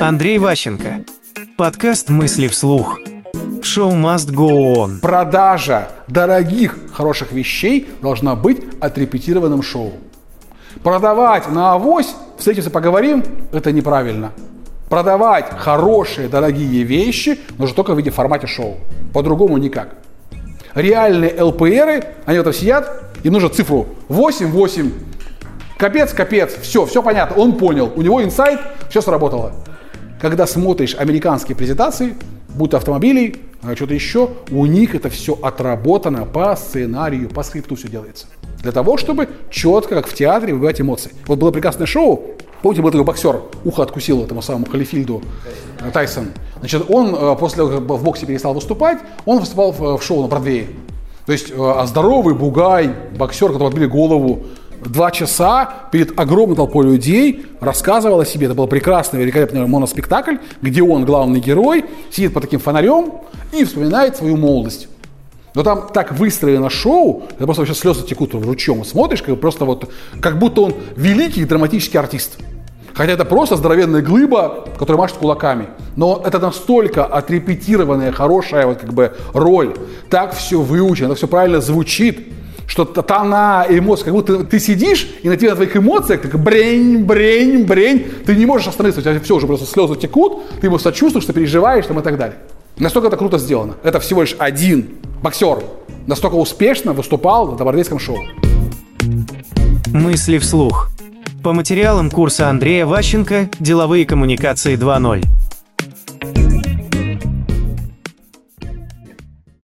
Андрей Ващенко. Подкаст «Мысли вслух». Шоу must go on. Продажа дорогих, хороших вещей должна быть отрепетированным шоу. Продавать на авось, встретимся, поговорим, это неправильно. Продавать хорошие, дорогие вещи нужно только в виде формате шоу. По-другому никак. Реальные ЛПРы, они вот сидят, им нужно цифру 8, 8, капец, капец, все, все понятно, он понял, у него инсайт, все сработало. Когда смотришь американские презентации, будь автомобилей, а что-то еще, у них это все отработано по сценарию, по скрипту все делается. Для того, чтобы четко, как в театре, выбивать эмоции. Вот было прекрасное шоу, помните, был такой боксер, ухо откусил этому самому Халифильду э, Тайсон. Значит, он э, после того, как в боксе перестал выступать, он выступал в, в шоу на Бродвее. То есть э, а здоровый бугай, боксер, которого отбили голову, два часа перед огромной толпой людей рассказывал о себе. Это был прекрасный, великолепный моноспектакль, где он, главный герой, сидит под таким фонарем и вспоминает свою молодость. Но там так выстроено шоу, это просто вообще слезы текут ручьем. Смотришь, как просто вот, как будто он великий драматический артист. Хотя это просто здоровенная глыба, которая машет кулаками. Но это настолько отрепетированная, хорошая вот как бы роль. Так все выучено, так все правильно звучит что тона, эмоции, как будто ты сидишь, и на тебе на твоих эмоциях так брень, брень, брень, ты не можешь остановиться, у тебя все уже просто слезы текут, ты ему сочувствуешь, что переживаешь там и так далее. Настолько это круто сделано. Это всего лишь один боксер настолько успешно выступал на бордейском шоу. Мысли вслух. По материалам курса Андрея Ващенко «Деловые коммуникации 2.0».